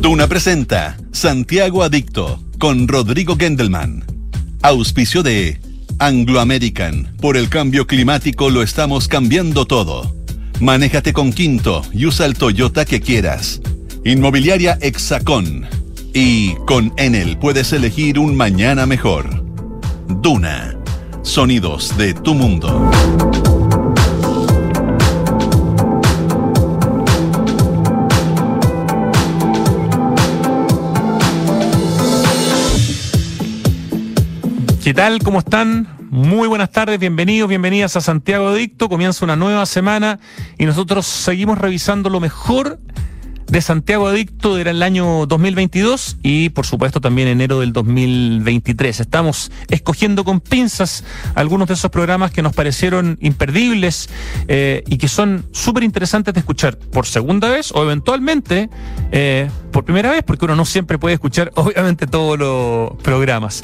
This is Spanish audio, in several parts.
Duna presenta Santiago Adicto con Rodrigo Gendelman. Auspicio de Anglo American. Por el cambio climático lo estamos cambiando todo. Manéjate con Quinto y usa el Toyota que quieras. Inmobiliaria Hexacón. Y con Enel puedes elegir un mañana mejor. Duna. Sonidos de tu mundo. ¿Qué tal? ¿Cómo están? Muy buenas tardes, bienvenidos, bienvenidas a Santiago Adicto. Comienza una nueva semana y nosotros seguimos revisando lo mejor de Santiago Adicto del año 2022 y por supuesto también enero del 2023. Estamos escogiendo con pinzas algunos de esos programas que nos parecieron imperdibles eh, y que son súper interesantes de escuchar por segunda vez o eventualmente eh, por primera vez, porque uno no siempre puede escuchar obviamente todos los programas.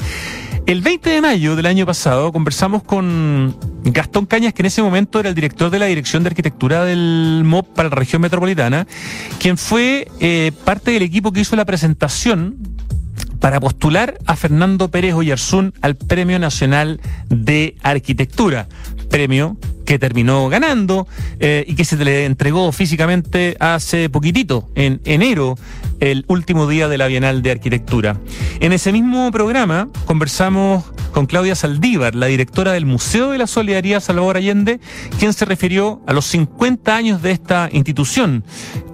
El 20 de mayo del año pasado conversamos con Gastón Cañas, que en ese momento era el director de la Dirección de Arquitectura del MOP para la región metropolitana, quien fue eh, parte del equipo que hizo la presentación para postular a Fernando Pérez Oyarzún al Premio Nacional de Arquitectura, premio que terminó ganando eh, y que se le entregó físicamente hace poquitito, en enero, el último día de la Bienal de Arquitectura. En ese mismo programa conversamos con Claudia Saldívar, la directora del Museo de la Solidaridad Salvador Allende, quien se refirió a los 50 años de esta institución.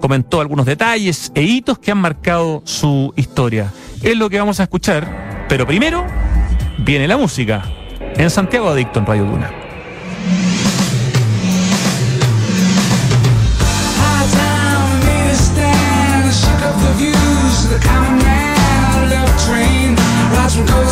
Comentó algunos detalles e hitos que han marcado su historia. Es lo que vamos a escuchar, pero primero viene la música en Santiago Adicto en Radio Duna. The common man, love train, rides from coast.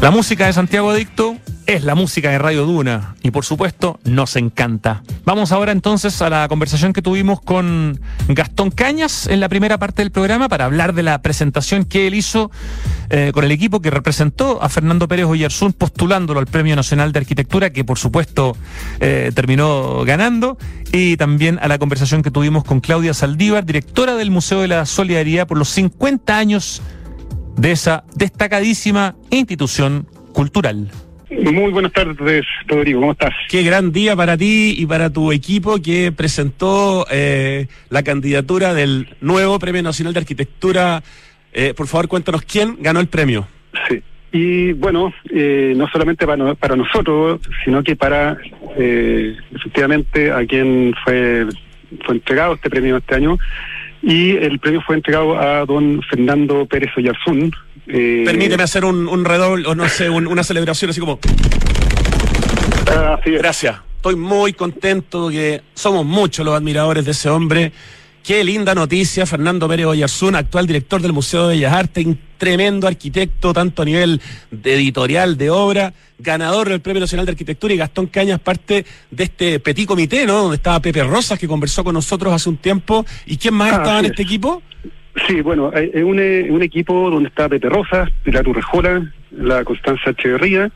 La música de Santiago Adicto es la música de Radio Duna y por supuesto nos encanta. Vamos ahora entonces a la conversación que tuvimos con Gastón Cañas en la primera parte del programa para hablar de la presentación que él hizo eh, con el equipo que representó a Fernando Pérez Oyarzún postulándolo al Premio Nacional de Arquitectura que por supuesto eh, terminó ganando y también a la conversación que tuvimos con Claudia Saldívar, directora del Museo de la Solidaridad por los 50 años de esa destacadísima institución cultural. Muy buenas tardes, Rodrigo, ¿cómo estás? Qué gran día para ti y para tu equipo que presentó eh, la candidatura del nuevo Premio Nacional de Arquitectura. Eh, por favor, cuéntanos quién ganó el premio. Sí. Y bueno, eh, no solamente para, no- para nosotros, sino que para eh, efectivamente a quien fue, fue entregado este premio este año. Y el premio fue entregado a don Fernando Pérez Oyarzún. eh, Permíteme hacer un, un redoble, o no sé, un- una celebración así como. ah, así. Gracias. Estoy muy contento que somos muchos los admiradores de ese hombre. Qué linda noticia, Fernando Pérez Oyarzún, actual director del Museo de Bellas Artes, un tremendo arquitecto, tanto a nivel de editorial, de obra, ganador del Premio Nacional de Arquitectura y Gastón Cañas, parte de este petit comité, ¿no? Donde estaba Pepe Rosas, que conversó con nosotros hace un tiempo. ¿Y quién más Ah, estaba en este es. equipo? Sí, bueno, hay- es un, eh, un equipo donde está Pepe Rosas, Pilar Urrejola, la Constanza Echeverría,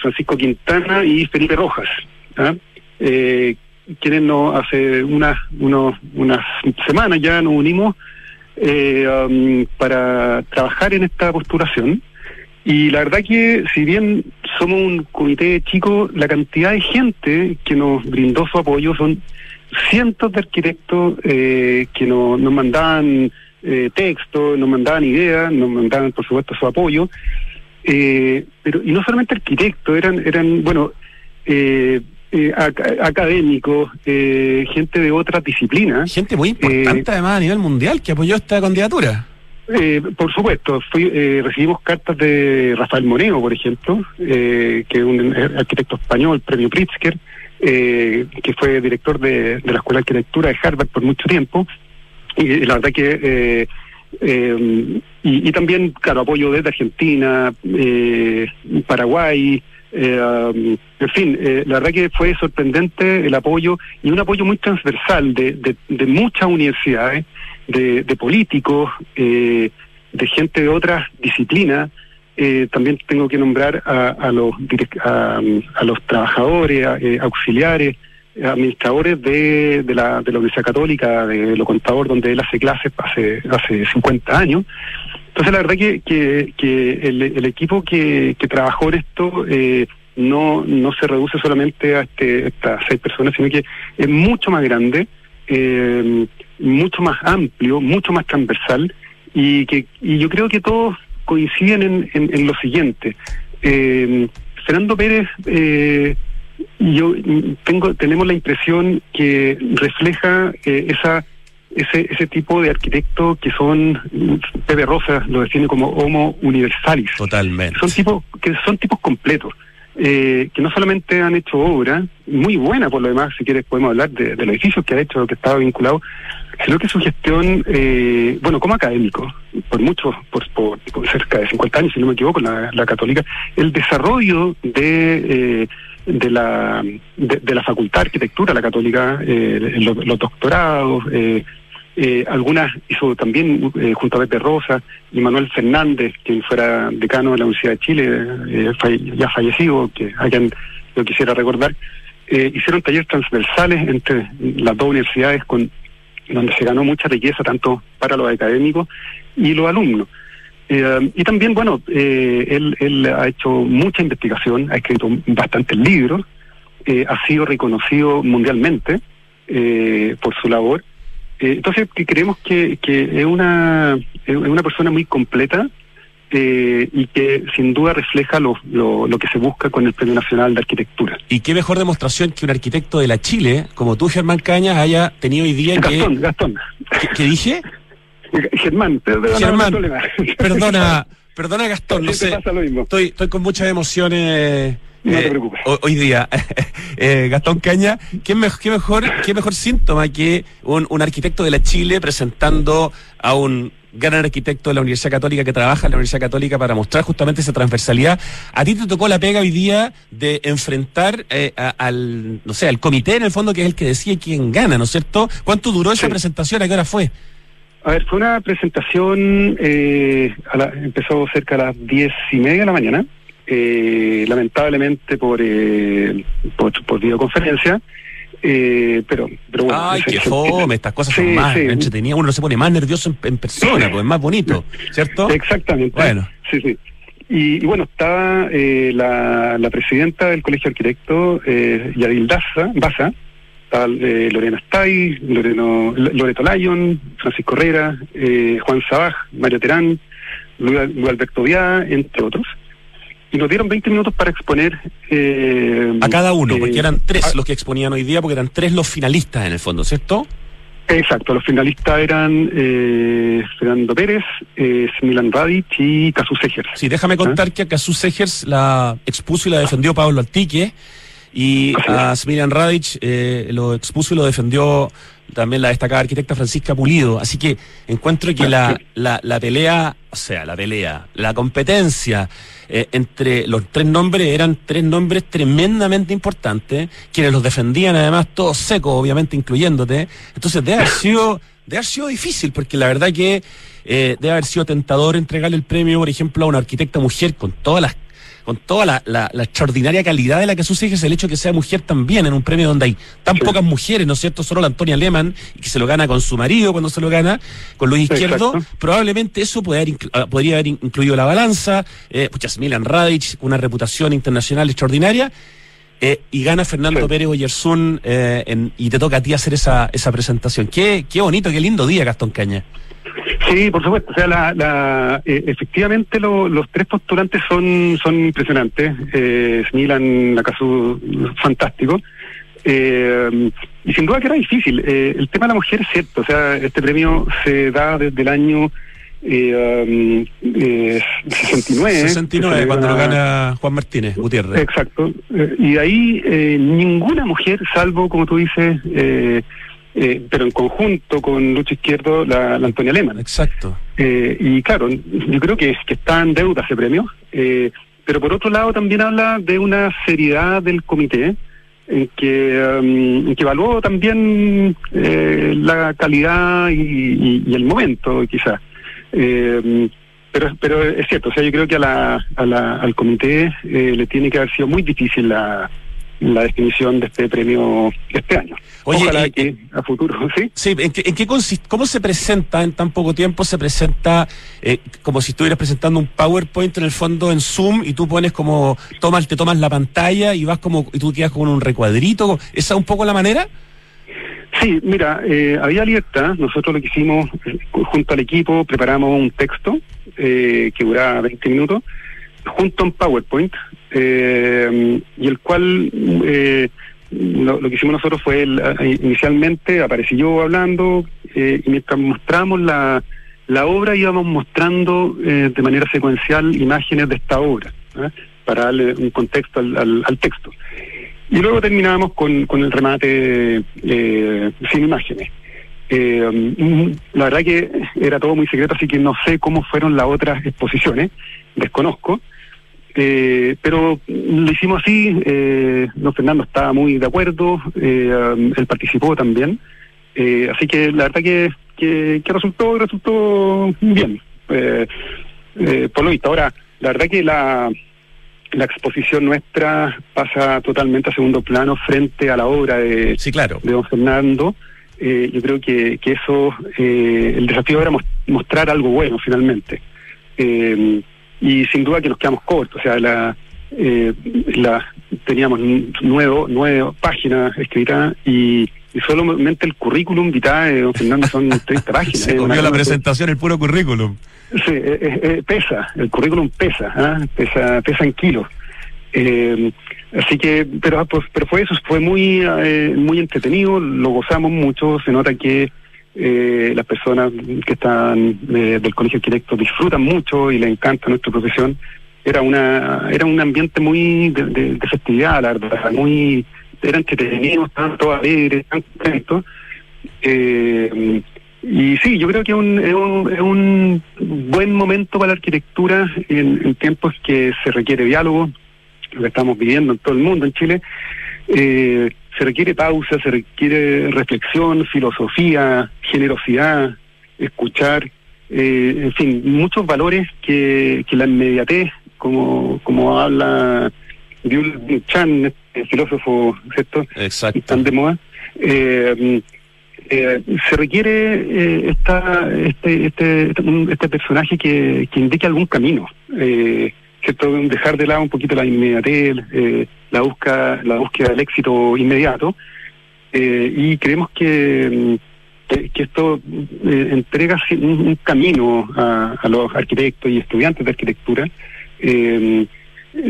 Francisco Quintana y Felipe Rojas, ¿ah? eh, quienes nos hace unas unos, unas semanas ya nos unimos eh, um, para trabajar en esta postulación. Y la verdad que si bien somos un comité chico, la cantidad de gente que nos brindó su apoyo son cientos de arquitectos eh, que nos, nos mandaban eh, textos, nos mandaban ideas, nos mandaban por supuesto su apoyo. Eh, pero y no solamente arquitectos, eran eran bueno eh, eh, ac- académicos, eh, gente de otras disciplinas. Gente muy importante, además, a nivel mundial, que apoyó esta candidatura. Eh, por supuesto, fui, eh, recibimos cartas de Rafael Moneo, por ejemplo, eh, que es un arquitecto español, premio Pritzker, eh, que fue director de, de la Escuela de Arquitectura de Harvard por mucho tiempo. Y la verdad que... eh, eh, y, y también, claro, apoyo desde Argentina, eh, Paraguay, eh, um, en fin, eh, la verdad que fue sorprendente el apoyo y un apoyo muy transversal de, de, muchas universidades, de, de políticos, eh, de gente de otras disciplinas. Eh, también tengo que nombrar a, a los a, a los trabajadores, a- eh, auxiliares, administradores de, de, la, de la Universidad Católica, de lo contador, donde él hace clases hace, hace 50 años. Entonces, la verdad que, que, el, equipo que, trabajó en esto eh, no, no se reduce solamente a este, estas seis personas, sino que es mucho más grande, eh, mucho más amplio, mucho más transversal, y que y yo creo que todos coinciden en, lo siguiente. Eh, Fernando Pérez, eh, yo tengo tenemos la impresión que refleja eh, esa ese ese tipo de arquitectos que son mm, Pepe Rosa lo define como homo universalis Totalmente. son tipos que son tipos completos eh, que no solamente han hecho obra muy buena por lo demás si quieres podemos hablar de, de los edificios que ha hecho que estaba vinculado sino que su gestión eh, bueno como académico por muchos por, por, por cerca de 50 años si no me equivoco la, la católica el desarrollo de eh, de la de, la facultad de arquitectura la católica eh, los, los doctorados eh, eh, algunas hizo también eh, junto a Pepe Rosa y Manuel Fernández, quien fuera decano de la Universidad de Chile, ya fallecido, que a quien yo quisiera recordar, hicieron talleres transversales entre las dos universidades con donde se ganó mucha riqueza tanto para los académicos y los alumnos. Eh, y también, bueno, eh, él, él ha hecho mucha investigación, ha escrito bastantes libros, eh, ha sido reconocido mundialmente eh, por su labor. Eh, entonces, que creemos que, que es, una, es una persona muy completa eh, y que sin duda refleja lo, lo, lo que se busca con el Premio Nacional de Arquitectura. Y qué mejor demostración que un arquitecto de la Chile, como tú, Germán Cañas, haya tenido hoy día que... Gastón, Gastón. ¿Qué, qué dije? Germán, perdona, Germán, no. Perdona, perdona Gastón, no Siempre sé. pasa lo mismo. Estoy, estoy con muchas emociones. No te eh, preocupes. Hoy día, Eh, Gastón Caña, ¿qué, me- qué mejor, qué mejor síntoma que un, un arquitecto de la Chile presentando a un gran arquitecto de la Universidad Católica que trabaja en la Universidad Católica para mostrar justamente esa transversalidad. A ti te tocó la pega hoy día de enfrentar eh, a- al, no sé, al comité en el fondo que es el que decide quién gana, ¿no es cierto? ¿Cuánto duró esa presentación? ¿A qué hora fue? A ver, fue una presentación, eh, a la- empezó cerca de las diez y media de la mañana, eh, lamentablemente por, eh, por, por videoconferencia, eh, pero, pero bueno. Ay, qué fome, estas cosas son más sí. entretenidas. Uno no se pone más nervioso en, en persona, pues es más bonito, ¿cierto? Exactamente. Bueno. Sí, sí. Y, y bueno, estaba eh, la, la presidenta del Colegio de Arquitectos, eh, Yadil Daza, Baza, estaba eh, Lorena Stay, Loreno, Loreto Lyon, Francisco Herrera, eh, Juan Sabaj, Mario Terán, Luis, Luis Alberto Viá, entre otros. Y nos dieron 20 minutos para exponer... eh, A cada uno, eh, porque eran tres los que exponían hoy día, porque eran tres los finalistas en el fondo, ¿cierto? Exacto, los finalistas eran eh, Fernando Pérez, eh, Smilan Radic y Casus Egers. Sí, déjame contar que a Casus Egers la expuso y la defendió Pablo Altique, y a Smilian Radic eh, lo expuso y lo defendió también la destacada arquitecta Francisca Pulido. Así que encuentro que la, la, la pelea, o sea, la pelea, la competencia eh, entre los tres nombres eran tres nombres tremendamente importantes, quienes los defendían además todos secos, obviamente incluyéndote. Entonces debe haber sido, debe haber sido difícil, porque la verdad que eh, debe haber sido tentador entregarle el premio, por ejemplo, a una arquitecta mujer con todas las con toda la, la- la extraordinaria calidad de la que sucede es el hecho que sea mujer también en un premio donde hay tan Sí. pocas mujeres, ¿no es cierto? Solo la Antonia Lehmann, y que se lo gana con su marido cuando se lo gana, con Luis Izquierdo. Exacto. Probablemente eso puede haber inclu- ah, podría haber in- incluido la balanza. Eh, pucha, Milan Radic, una reputación internacional extraordinaria. eh, y gana Fernando Sí. Pérez Oyersun eh, en- y te toca a ti hacer esa, esa presentación. Qué, qué bonito, qué lindo día, Gastón Caña. Sí, por supuesto. O sea, la, la, eh, efectivamente lo- los tres postulantes son, son impresionantes. Eh, Smilan, Nakasu, fantástico. Eh, y sin duda que era difícil. Eh, el tema de la mujer es cierto. O sea, este premio se da desde el año eh, um, eh, 69. 69, que cuando lo celebra- gana Juan Martínez Gutiérrez. Exacto. Eh, y ahí eh, ninguna mujer, salvo, como tú dices, eh, pero en conjunto con Lucha Izquierdo, la, la Antonia Lehmann. Exacto. Eh, y claro, yo creo que, que está en deuda ese premio, eh, pero por otro lado también habla de una seriedad del comité en que, um, que evaluó también eh, la calidad y, y- y el momento, quizás. Eh, pero, pero es cierto, o sea, yo creo que a la, a la- al comité eh, le tiene que haber sido muy difícil la, la definición de este premio este año. Oye, Ojalá y- que a futuro, ¿sí? Sí, ¿en qué, en qué consiste? ¿Cómo se presenta en tan poco tiempo? Se presenta eh, como si estuvieras presentando un PowerPoint en el fondo en Zoom y tú pones como, tomas, te tomas la pantalla y vas como, y tú quedas con un recuadrito. ¿Esa es un poco la manera? Sí, mira, eh, había libertad. Nosotros lo que hicimos eh, junto al equipo, preparamos un texto eh, que duraba 20 minutos, junto a un PowerPoint, eh, y el cual eh, lo, que hicimos nosotros fue, inicialmente aparecí yo hablando, eh, y mientras mostramos la, la obra íbamos mostrando eh, de manera secuencial imágenes de esta obra, ¿eh? para darle un contexto al- al- al texto. Y luego terminábamos con, con el remate eh, sin imágenes. Eh, la verdad que era todo muy secreto, así que no sé cómo fueron las otras exposiciones, desconozco. Eh, pero lo hicimos así, eh, don Fernando estaba muy de acuerdo, eh, um, él participó también, eh, así que la verdad que, que, que resultó, resultó bien, eh, eh, por lo visto. Ahora, la verdad que la, la exposición nuestra pasa totalmente a segundo plano frente a la obra de, Sí, claro. de don Fernando. Yo creo que, que eso, eh, el desafío era mos- mostrar algo bueno finalmente. Eh, y sin duda que nos quedamos cortos, o sea, la, eh, la teníamos nuevo, nueve páginas escritas y, y solamente el currículum vitae de don Fernando son 30 páginas. Se una comió la presentación, el puro currículum. Sí, eh, eh, eh, pesa, el currículum pesa, ¿ah? pesa, pesa en kilos. Eh, así que, pero, pues, pero fue eso, fue muy, eh, muy entretenido, lo gozamos mucho, se nota que eh, las personas que están eh, del colegio de arquitectos disfrutan mucho y les encanta nuestra profesión. Era una, era un ambiente muy de, festividad, la verdad, muy, era entretenido, estaban todos alegres, tan contentos. Eh, y sí, yo creo que es un, es un, buen momento para la arquitectura en, en tiempos que se requiere diálogo, lo que estamos viviendo en todo el mundo, en Chile. Eh, se requiere pausa, se requiere reflexión, filosofía, generosidad, escuchar, eh, en fin, muchos valores que, que la inmediatez, como, como habla Byul Chan, el filósofo, ¿cierto? Exacto. Tan de moda. Eh, eh, se requiere eh, esta, este, este, este, este personaje que, que indique algún camino, eh, Dejar de lado un poquito la inmediatez, eh, la, busca, la búsqueda del éxito inmediato, eh, y creemos que, mm, que, esto eh, entrega un, un camino a, a los arquitectos y estudiantes de arquitectura.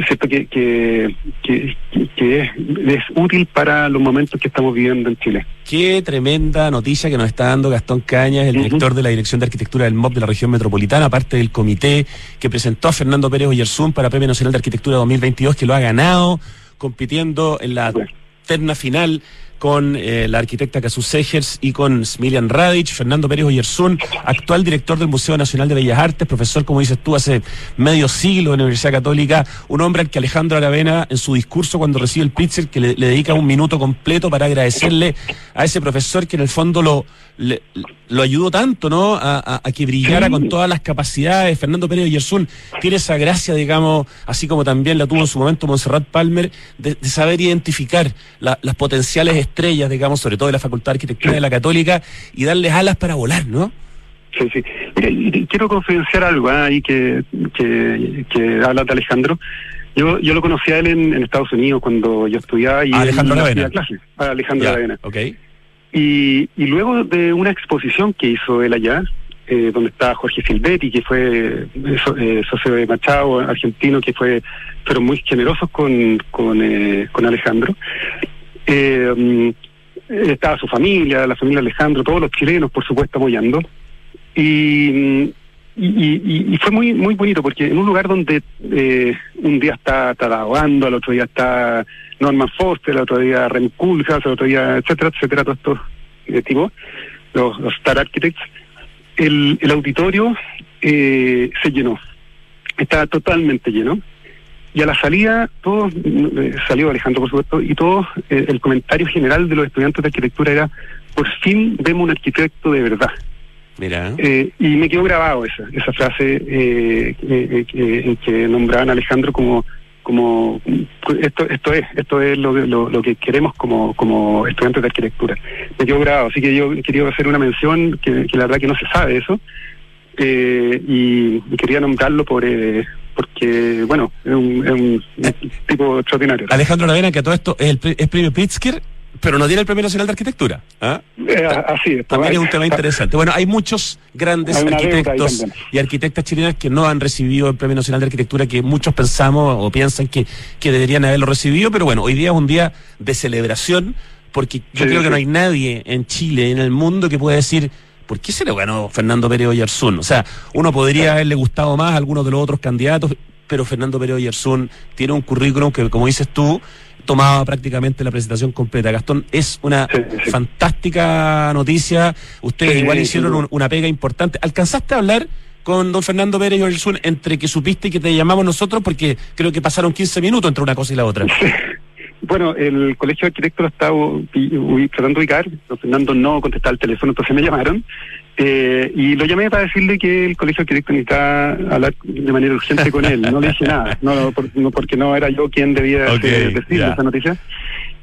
¿Cierto? Que, que, que, que es, es útil para los momentos que estamos viviendo en Chile. Qué tremenda noticia que nos está dando Gastón Cañas, el director de la Dirección de Arquitectura del MOB de la región metropolitana, aparte del comité que presentó a Fernando Pérez Oyerzún para Premio Nacional de Arquitectura 2022, que lo ha ganado compitiendo en la Bueno. terna final con eh, la arquitecta Casus Segers y con Smilian Radic, Fernando Pérez Oyerzún, actual director del Museo Nacional de Bellas Artes, profesor, como dices tú, hace medio siglo en la Universidad Católica, un hombre al que Alejandro Aravena, en su discurso cuando recibe el Pritzker, que le, le dedica un minuto completo para agradecerle a ese profesor que en el fondo lo, le- lo ayudó tanto, ¿no? A, a- a que brillara Sí. con todas las capacidades. Fernando Pérez Oyerzún tiene esa gracia, digamos, así como también la tuvo en su momento Montserrat Palmer, de, de saber identificar la- las potenciales estrellas, digamos, sobre todo de la Facultad de Arquitectura de la Católica, y darles alas para volar, ¿no? Sí, sí. Mira, quiero confidenciar algo ah, ahí que, que, que habla de Alejandro. Yo, yo lo conocí a él en, en Estados Unidos cuando yo estudiaba y A Alejandro él Aravena. hacía clases. A Alejandro ok. Y, y luego de una exposición que hizo él allá, eh, donde está Jorge Silvetti, que fue eh, eh, socio de Machado, argentino, que fue fueron muy generosos con, con, eh, con Alejandro. Eh, mm, estaba su familia, la familia Alejandro, todos los chilenos, por supuesto, apoyando. Y, y, fue muy muy bonito porque en un lugar donde un día está, está al otro día está Norman Foster, el otro día Rem Koolhaas, el otro día, etcétera, etcétera, todos estos eh, tipos, los, los Star Architects, el, el auditorio eh, se llenó, estaba totalmente lleno. Y a la salida, todos, eh, salió Alejandro por supuesto, y todo eh, el comentario general de los estudiantes de arquitectura era, por fin vemos un arquitecto de verdad. Mira. Eh, y me quedó grabado esa, esa frase eh, eh, en que nombraban a Alejandro como como esto esto es esto es lo, lo, lo que queremos como como estudiantes de arquitectura. Me quedó grabado así que yo quería hacer una mención que, que la verdad que no se sabe eso eh, y, quería nombrarlo por eh, porque bueno es un, es un tipo extraordinario. Alejandro Aravena, que a todo esto es, el, es premio Pritzker, pero no tiene el Premio Nacional de Arquitectura. ¿ah? Eh, así es También es un tema interesante. Bueno, hay muchos grandes Hay arquitectos y arquitectas chilenas que no han recibido el Premio Nacional de Arquitectura, que muchos pensamos o piensan que, que deberían haberlo recibido, pero bueno, hoy día es un día de celebración, porque yo Sí, creo que sí. no hay nadie en Chile, en el mundo, que pueda decir, ¿por qué se lo ganó Fernando Pérez Oyarzún? O sea, uno podría haberle gustado más a algunos de los otros candidatos, pero Fernando Pérez Oyarzún tiene un currículum que, como dices tú, tomaba prácticamente la presentación completa. Gastón, es una Sí, sí. fantástica noticia. Ustedes Sí, igual hicieron un- una pega importante. ¿Alcanzaste a hablar con don Fernando Pérez Oyarzún entre que supiste y que te llamamos nosotros? Porque creo que pasaron 15 minutos entre una cosa y la otra. Bueno, el colegio de arquitectos lo estaba tratando de ubicar, don Fernando no contestaba el teléfono, entonces me llamaron eh, y lo llamé para decirle que el colegio de arquitectos necesitaba hablar de manera urgente con él. No le dije nada, no, por- no, porque no era yo quien debía eh, decirle esa noticia.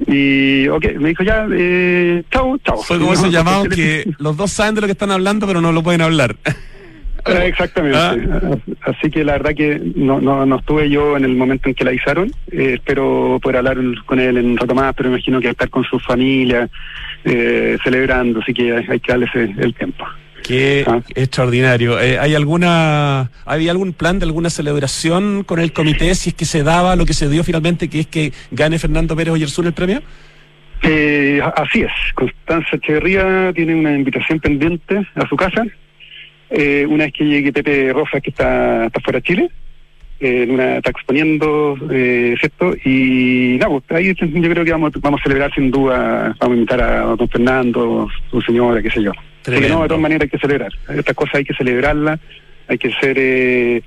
Y, ok, me dijo ya, eh, chao, chao. Fue como esos llamados porque- que los dos saben de lo que están hablando, pero no lo pueden hablar. Eh, Exactamente. Ah. Así que la verdad que no, no, no estuve yo en el momento en que la avisaron. Eh, espero poder hablar con él en un rato más, pero me imagino que estar con su familia eh, celebrando, así que hay, hay que darle ese- el tiempo. Qué Ah. extraordinario. Eh, ¿Hay alguna, había algún plan de alguna celebración con el comité si es que se daba lo que se dio finalmente, que es que gane Fernando Pérez Oyarzún el premio? Eh, así es. Constanza Echeverría tiene una invitación pendiente a su casa. Eh, una vez que llegue Pepe Rojas, que está, está fuera de Chile. Eh, en una, está exponiendo, eh, ¿cierto? Y nada, pues ahí yo creo que vamos, vamos a celebrar sin duda, vamos a invitar a don Fernando, su señora, qué sé yo. Porque Tremendo. no, de todas maneras hay que celebrar. Estas cosas hay que celebrarlas, hay que ser eh,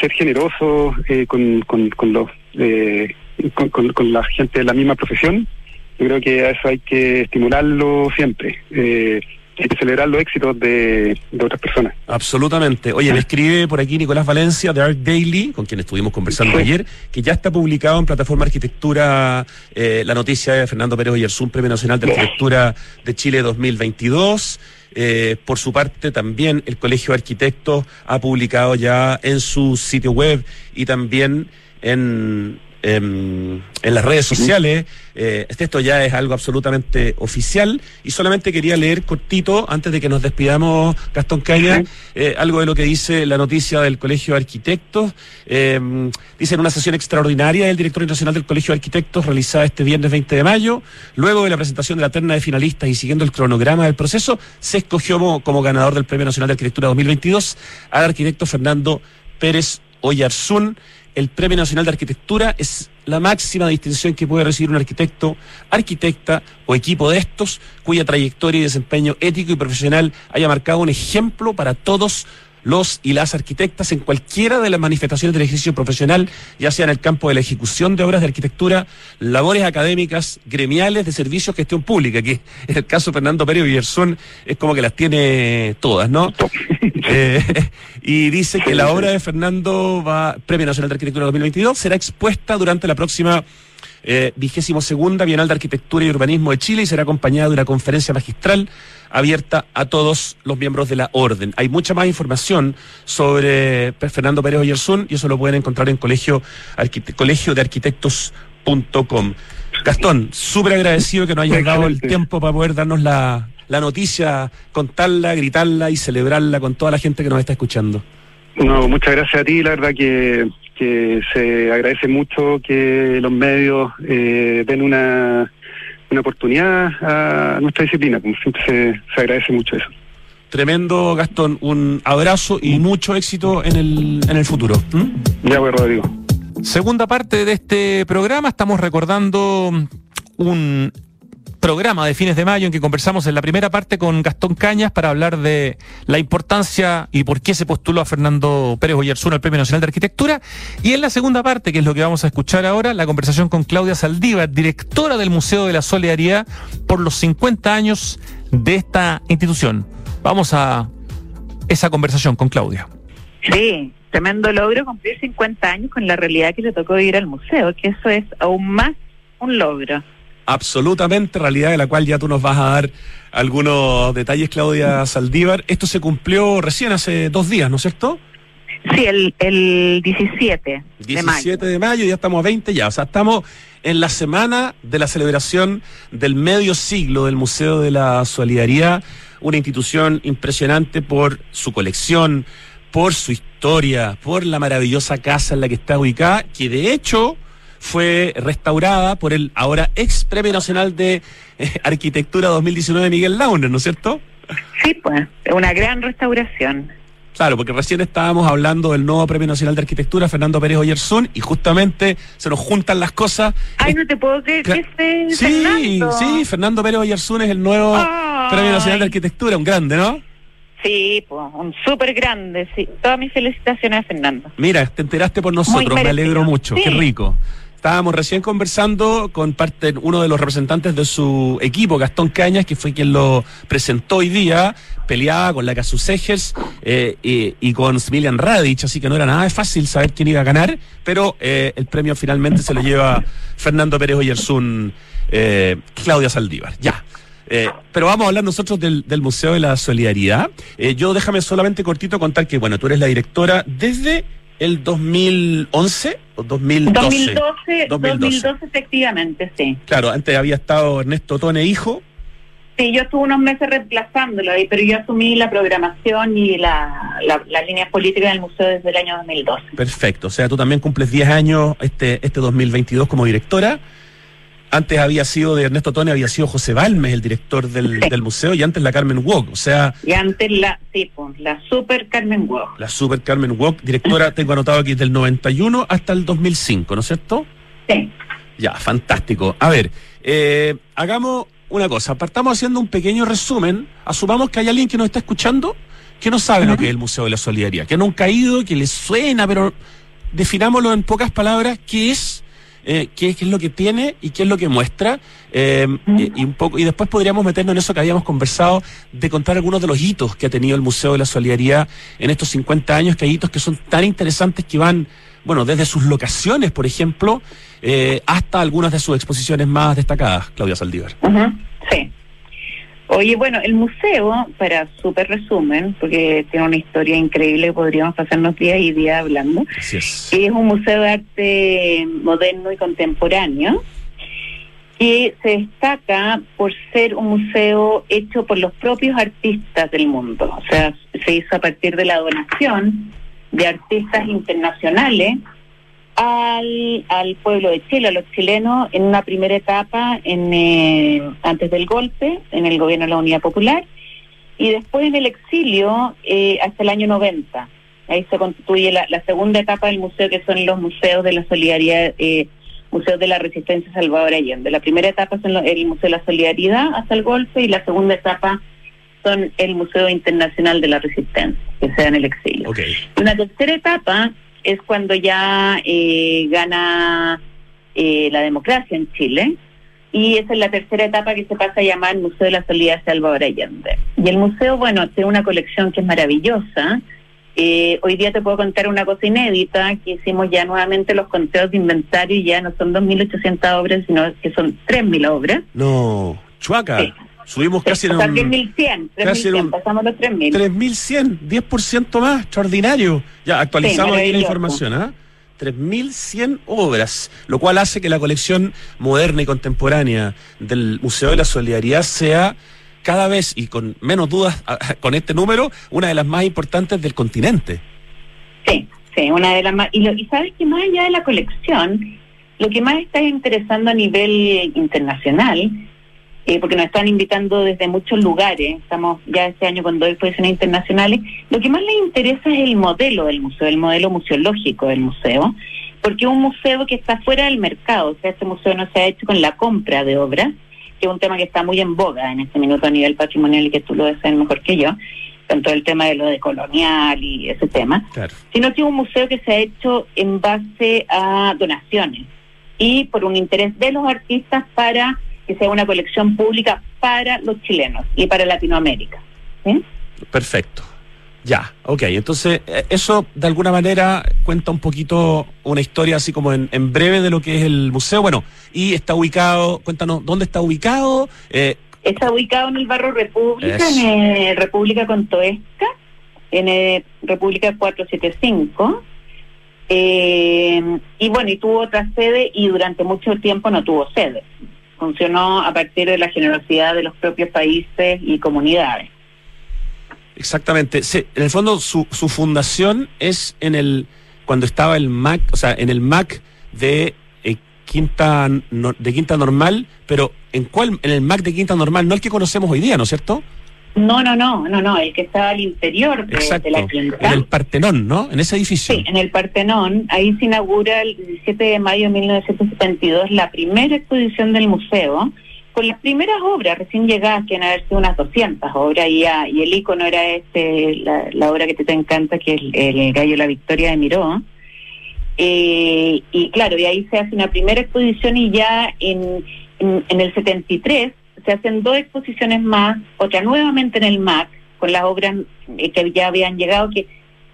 ser generoso eh, con, con, con los eh, con, con- con la gente de la misma profesión. Yo creo que a eso hay que estimularlo siempre. Eh, hay que celebrar los éxitos de, de otras personas. Absolutamente. Oye, me escribe por aquí Nicolás Valencia de Art Daily, con quien estuvimos conversando Sí. ayer, que ya está publicado en plataforma Arquitectura eh, la noticia de Fernando Pérez Oyarzún, Premio Nacional de Arquitectura de Chile 2022. Eh, por su parte, también el Colegio de Arquitectos ha publicado ya en su sitio web y también en, en, en las redes sociales. Eh, esto ya es algo absolutamente oficial y solamente quería leer cortito, antes de que nos despidamos, Gastón Caña, eh, algo de lo que dice la noticia del Colegio de Arquitectos. Eh, dice en una sesión extraordinaria del director nacional del Colegio de Arquitectos realizada este viernes 20 de mayo, luego de la presentación de la terna de finalistas y siguiendo el cronograma del proceso, se escogió como, como ganador del Premio Nacional de Arquitectura 2022 al arquitecto Fernando Pérez Oyarzún. El Premio Nacional de Arquitectura es la máxima distinción que puede recibir un arquitecto, arquitecta o equipo de estos cuya trayectoria y desempeño ético y profesional haya marcado un ejemplo para todos los y las arquitectas en cualquiera de las manifestaciones del ejercicio profesional, ya sea en el campo de la ejecución de obras de arquitectura, labores académicas, gremiales, de servicios, gestión pública, que en el caso de Fernando Pérez Villersón es como que las tiene todas, ¿no? Eh, y dice que la obra de Fernando va, Premio Nacional de Arquitectura 2022, será expuesta durante la próxima vigésimo segunda Bienal de Arquitectura y Urbanismo de Chile y será acompañada de una conferencia magistral abierta a todos los miembros de la orden. Hay mucha más información sobre P- Fernando Pérez Oyarzún y eso lo pueden encontrar en colegio, de arquitectos.com. Gastón, súper agradecido que nos hayas dado el tiempo para poder darnos la, la noticia, contarla, gritarla y celebrarla con toda la gente que nos está escuchando. No, muchas gracias a ti, la verdad que, que se agradece mucho que los medios eh, den una, una oportunidad a nuestra disciplina, como siempre se, se agradece mucho eso. Tremendo, Gastón. Un abrazo y mucho éxito en el, en el futuro. ¿Mm? Ya voy, Rodrigo. Segunda parte de este programa, estamos recordando un programa de fines de mayo en que conversamos en la primera parte con Gastón Cañas para hablar de la importancia y por qué se postuló a Fernando Pérez Oyarzún al Premio Nacional de Arquitectura. Y en la segunda parte, que es lo que vamos a escuchar ahora, la conversación con Claudia Saldívar, directora del Museo de la Solidaridad por los 50 años de esta institución. Vamos a esa conversación con Claudia. Sí, tremendo logro cumplir 50 años con la realidad que le tocó vivir al museo, que eso es aún más un logro. Absolutamente, realidad de la cual ya tú nos vas a dar algunos detalles, Claudia Saldívar. Esto se cumplió recién hace dos días, ¿no es cierto? Sí, el, el 17, de mayo. 17 de mayo, ya estamos a 20 ya. O sea, estamos en la semana de la celebración del medio siglo del Museo de la Solidaridad, una institución impresionante por su colección, por su historia, por la maravillosa casa en la que está ubicada, que de hecho fue restaurada por el ahora ex Premio Nacional de eh, Arquitectura 2019 Miguel Launer, ¿no es cierto? Sí, pues, una gran restauración. Claro, porque recién estábamos hablando del nuevo Premio Nacional de Arquitectura, Fernando Pérez Oyarzún, y justamente se nos juntan las cosas. Ay, no te puedo creer que esté Sí, Fernando. sí, Fernando Pérez Oyarzún es el nuevo Ay. Premio Nacional de Arquitectura, un grande, ¿no? Sí, pues, un súper grande, sí. Todas mis felicitaciones a Fernando. Mira, te enteraste por nosotros, me alegro mucho, Sí. qué rico. Estábamos recién conversando con parte, uno de los representantes de su equipo, Gastón Cañas, que fue quien lo presentó hoy día, peleaba con la Casus Egers eh, y, con Smilian Radic, así que no era nada de fácil saber quién iba a ganar, pero eh, el premio finalmente se lo lleva Fernando Pérez Oyarzún, eh, Claudia Saldívar. Ya. Eh, pero vamos a hablar nosotros del, del Museo de la Solidaridad. Eh, yo déjame solamente cortito contar que, bueno, tú eres la directora desde el 2011 o 2012. 2012, 2012. 2012, efectivamente, sí. Claro, antes había estado Ernesto Tone, hijo. Sí, yo estuve unos meses reemplazándolo, ahí, pero yo asumí la programación y la, la, las líneas políticas del museo desde el año 2012. Perfecto. O sea, tú también cumples 10 años este, este 2022 como directora. Antes había sido de Ernesto Tone, había sido José Balmes el director del, Sí. del museo y antes la Carmen Wok. O sea, Y antes la, sí, pues, la super Carmen Wog. la super Carmen Wok, directora, tengo anotado aquí, del 91 hasta el 2005, ¿no es cierto? Sí. Ya, fantástico. A ver, eh, hagamos una cosa. Partamos haciendo un pequeño resumen. Asumamos que hay alguien que nos está escuchando que no sabe lo que es el Museo de la Solidaridad, que nunca ha ido, que le suena, pero definámoslo en pocas palabras, qué es, eh, qué, qué es lo que tiene y qué es lo que muestra. eh, y, y un poco, y después podríamos meternos en eso que habíamos conversado, de contar algunos de los hitos que ha tenido el Museo de la Solidaridad en estos 50 años, que hay hitos que son tan interesantes que van, bueno, desde sus locaciones, por ejemplo, eh, hasta algunas de sus exposiciones más destacadas, Claudia Saldívar. Sí. Oye, bueno, el museo, para súper resumen, porque tiene una historia increíble, podríamos pasarnos días y días hablando, Así es. es un museo de arte moderno y contemporáneo que se destaca por ser un museo hecho por los propios artistas del mundo. O sea, se hizo a partir de la donación de artistas internacionales al, al pueblo de Chile, a los chilenos, en una primera etapa en, eh, antes del golpe, en el gobierno de la Unidad Popular, y después en el exilio eh, hasta el año 90. Ahí se constituye la, la segunda etapa del museo, que son los museos de la solidaridad, eh, museos de la resistencia Salvador Allende. La primera etapa lo- el Museo de la Solidaridad hasta el golpe, y la segunda etapa son el Museo Internacional de la Resistencia, que se da en el exilio. Ok. Una tercera etapa es cuando ya eh, gana eh, la democracia en Chile y esa es la tercera etapa que se pasa a llamar Museo de la Solidaridad Salvador Allende. Y el museo, bueno, tiene una colección que es maravillosa. Eh, hoy día te puedo contar una cosa inédita, que hicimos ya nuevamente los conteos de inventario y ya no son 2.800 obras, sino que son 3.000 obras. No, Chuaca. Sí. Subimos casi en un 3.100, casi en 3.100, un- pasamos los 3.000. 3100, 10% más, extraordinario. Ya, actualizamos Sí, aquí la información, ¿ah? 3100 obras, lo cual hace que la colección moderna y contemporánea del Museo de la Solidaridad sea cada vez, y con menos dudas ah, con este número, una de las más importantes del continente. Sí, sí, una de las más. Y, lo- y sabes que más allá de la colección, lo que más está interesando a nivel internacional, eh, porque nos están invitando desde muchos lugares, estamos ya este año con dos exposiciones internacionales, lo que más les interesa es el modelo del museo, el modelo museológico del museo, porque es un museo que está fuera del mercado, o sea, este museo no se ha hecho con la compra de obras, que es un tema que está muy en boga en este minuto a nivel patrimonial y que tú lo saber mejor que yo, todo el tema de lo de colonial y ese tema Claro. sino que es un museo que se ha hecho en base a donaciones y por un interés de los artistas para que sea una colección pública para los chilenos y para Latinoamérica. ¿sí? Perfecto. Ya, ok. Entonces, eh, eso de alguna manera cuenta un poquito una historia así como en, en breve de lo que es el museo. Bueno, y está ubicado, cuéntanos, ¿dónde está ubicado? Eh, Está ubicado en el barrio República, en eh, República Contoesca, en eh, República 475. Eh, y bueno, y tuvo otra sede y durante mucho tiempo no tuvo sede. Funcionó a partir de la generosidad de los propios países y comunidades. exactamente. Sí, en el fondo, su, su fundación es en el, cuando estaba el MAC, o sea, en el MAC de eh, Quinta, no- de Quinta Normal, pero ¿en cuál? En el MAC de Quinta Normal, no el que conocemos hoy día, ¿no es cierto? No, no, no, no, no, el que estaba al interior de, Exacto. de la quinta. En el Partenón, ¿no? En ese edificio. Sí, en el Partenón, ahí se inaugura el 17 de mayo de 1972 la primera exposición del museo, con las primeras obras recién llegadas, que han haber sido unas 200 obras, y, ya- y el icono era este, la, la obra que te, te encanta, que es el, el Gallo de la Victoria de Miró. Eh, y claro, y ahí se hace una primera exposición y ya en, en, en el 73 se hacen dos exposiciones más, otra nuevamente en el MAC, con las obras eh, que ya habían llegado, que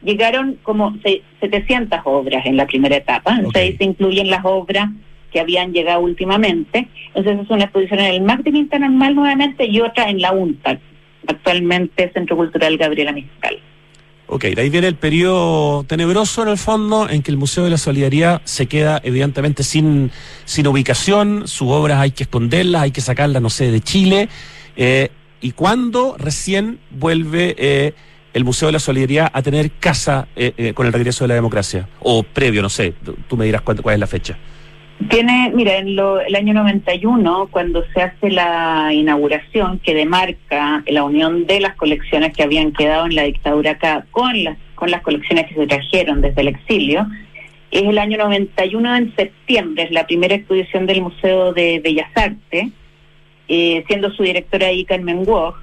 llegaron como se- 700 obras en la primera etapa, entonces ahí se incluyen las obras que habían llegado últimamente, entonces es una exposición en el MAC de Quinta Normal nuevamente y otra en la UNTAC, actualmente Centro Cultural Gabriela Mistral. Ok, de ahí viene el periodo tenebroso en el fondo, en que el Museo de la Solidaridad se queda evidentemente sin, sin ubicación, sus obras hay que esconderlas, hay que sacarlas, no sé, de Chile. eh, ¿Y cuándo recién vuelve eh, el Museo de la Solidaridad a tener casa eh, eh, con el regreso de la democracia? O previo, no sé, tú- me dirás cuánto- cuál es la fecha. Tiene, mira, en lo- el año 91, cuando se hace la inauguración que demarca la unión de las colecciones que habían quedado en la dictadura acá con las, con las colecciones que se trajeron desde el exilio, es el año 91 en septiembre, es la primera exposición del Museo de Bellas Artes, eh, siendo su directora ahí Carmen Wog.